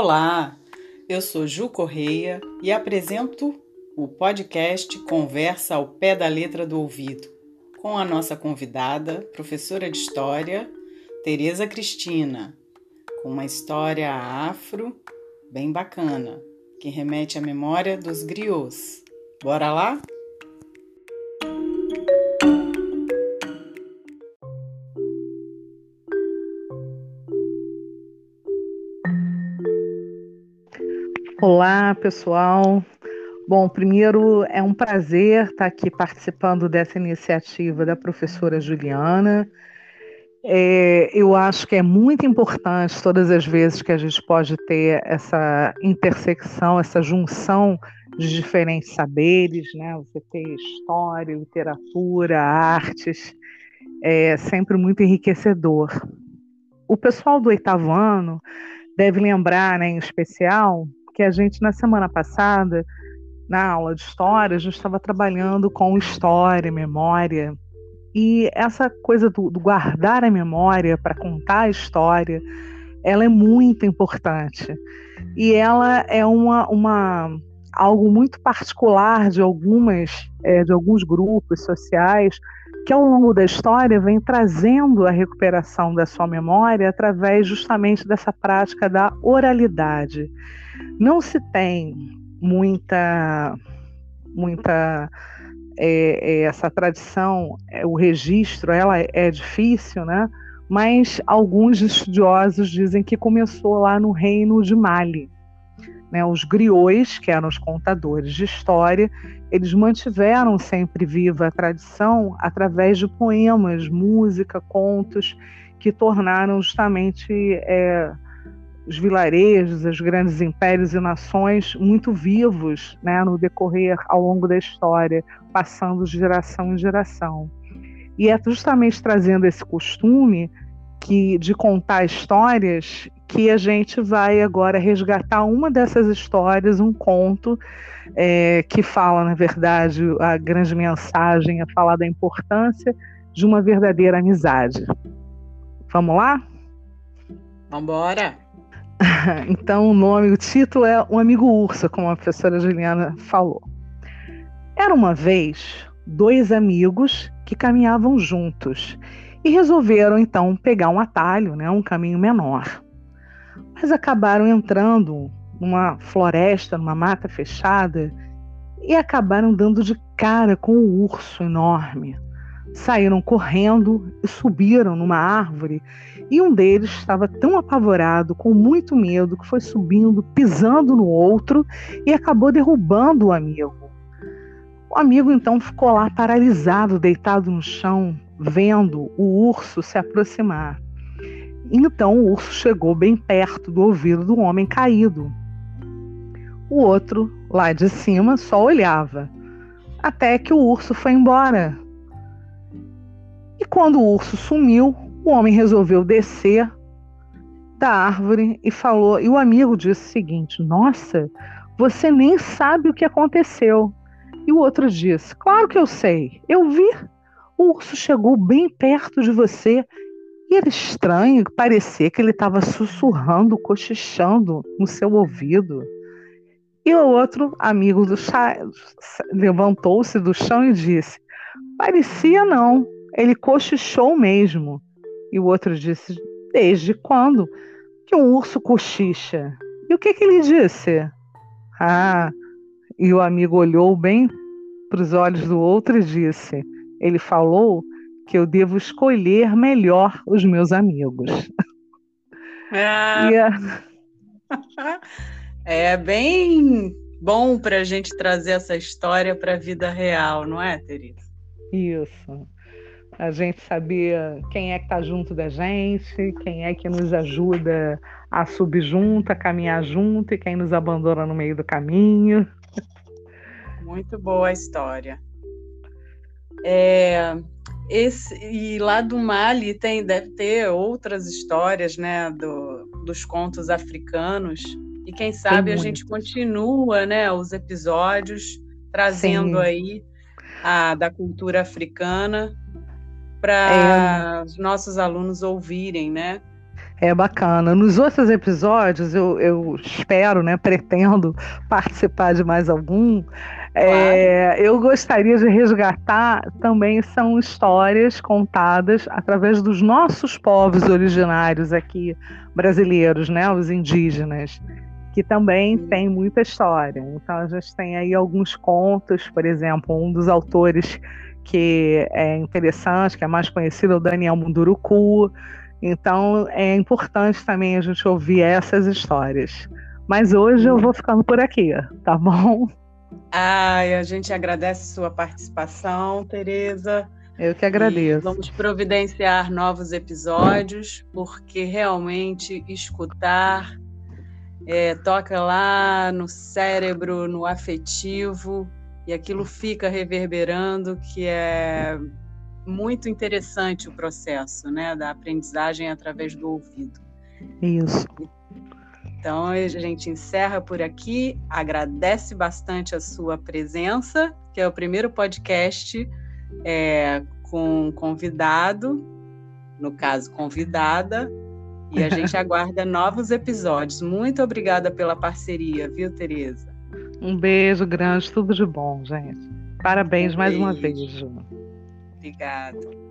Olá, eu sou Ju Correia e apresento o podcast Conversa ao Pé da Letra do Ouvido, com a nossa convidada, professora de História, Tereza Cristina, com uma história afro bem bacana, que remete à memória dos griots. Bora lá? Olá, pessoal. Bom, primeiro é um prazer estar aqui participando dessa iniciativa da professora Juliana. É, eu acho que é muito importante todas as vezes que a gente pode ter essa intersecção, essa junção de diferentes saberes, né? Você ter história, literatura, artes, é sempre muito enriquecedor. O pessoal do oitavo ano deve lembrar, né, em especial, que a gente, na semana passada, na aula de história, a gente estava trabalhando com história, memória. E essa coisa do, do guardar a memória para contar a história, ela é muito importante. E ela é uma, uma algo muito particular de algumas é, de alguns grupos sociais que ao longo da história vem trazendo a recuperação da sua memória através justamente dessa prática da oralidade. Não se tem muita, muita é, é, essa tradição, é, o registro, ela é difícil, né? Mas alguns estudiosos dizem que começou lá no reino de Mali. Né, os griots, que eram os contadores de história, eles mantiveram sempre viva a tradição através de poemas, música, contos, que tornaram justamente é, os vilarejos, os grandes impérios e nações muito vivos né, no decorrer ao longo da história, passando de geração em geração. E é justamente trazendo esse costume que de contar histórias que a gente vai agora resgatar uma dessas histórias, um conto é, que fala, na verdade, a grande mensagem, a falar da importância de uma verdadeira amizade. Vamos lá? Vamos embora! então o nome, o título é O Amigo Urso, como a professora Juliana falou. Era uma vez dois amigos que caminhavam juntos e resolveram então pegar um atalho, né, um caminho menor. Mas acabaram entrando numa floresta, numa mata fechada e acabaram dando de cara com o um urso enorme. Saíram correndo e subiram numa árvore e um deles estava tão apavorado, com muito medo, que foi subindo, pisando no outro e acabou derrubando o amigo. O amigo então ficou lá paralisado, deitado no chão, vendo o urso se aproximar. Então o urso chegou bem perto do ouvido do homem caído. O outro, lá de cima, só olhava, até que o urso foi embora. E quando o urso sumiu, o homem resolveu descer da árvore e falou. E o amigo disse o seguinte: Nossa, você nem sabe o que aconteceu. E o outro disse: Claro que eu sei. Eu vi. O urso chegou bem perto de você e era estranho parecer que ele estava sussurrando, cochichando no seu ouvido. E o outro amigo do chá levantou-se do chão e disse: Parecia não, ele cochichou mesmo. E o outro disse: Desde quando que um urso cochicha? E o que, que ele disse? Ah, e o amigo olhou bem para os olhos do outro e disse: Ele falou que eu devo escolher melhor os meus amigos. Ah. É... é bem bom para a gente trazer essa história para a vida real, não é, Teresa? Isso a gente saber quem é que está junto da gente, quem é que nos ajuda a subir junto, a caminhar junto e quem nos abandona no meio do caminho. Muito boa a história. É, esse, e lá do Mali tem, deve ter outras histórias né, do, dos contos africanos. E quem sabe a gente continua né, os episódios trazendo Sim. aí a da cultura africana para é... os nossos alunos ouvirem, né? É bacana. Nos outros episódios, eu, eu espero, né, pretendo participar de mais algum. É, eu gostaria de resgatar também são histórias contadas através dos nossos povos originários aqui brasileiros, né, os indígenas, que também tem muita história. Então a gente tem aí alguns contos, por exemplo, um dos autores que é interessante, que é mais conhecido, é o Daniel Munduruku. Então é importante também a gente ouvir essas histórias. Mas hoje eu vou ficando por aqui, tá bom? Ai, a gente agradece sua participação, Tereza. Eu que agradeço. E vamos providenciar novos episódios, porque realmente escutar é, toca lá no cérebro, no afetivo, e aquilo fica reverberando, que é muito interessante o processo né, da aprendizagem através do ouvido. Isso. Então a gente encerra por aqui, agradece bastante a sua presença, que é o primeiro podcast é, com convidado, no caso, convidada, e a gente aguarda novos episódios. Muito obrigada pela parceria, viu, Tereza? Um beijo grande, tudo de bom, gente. Parabéns um mais uma vez. Obrigada.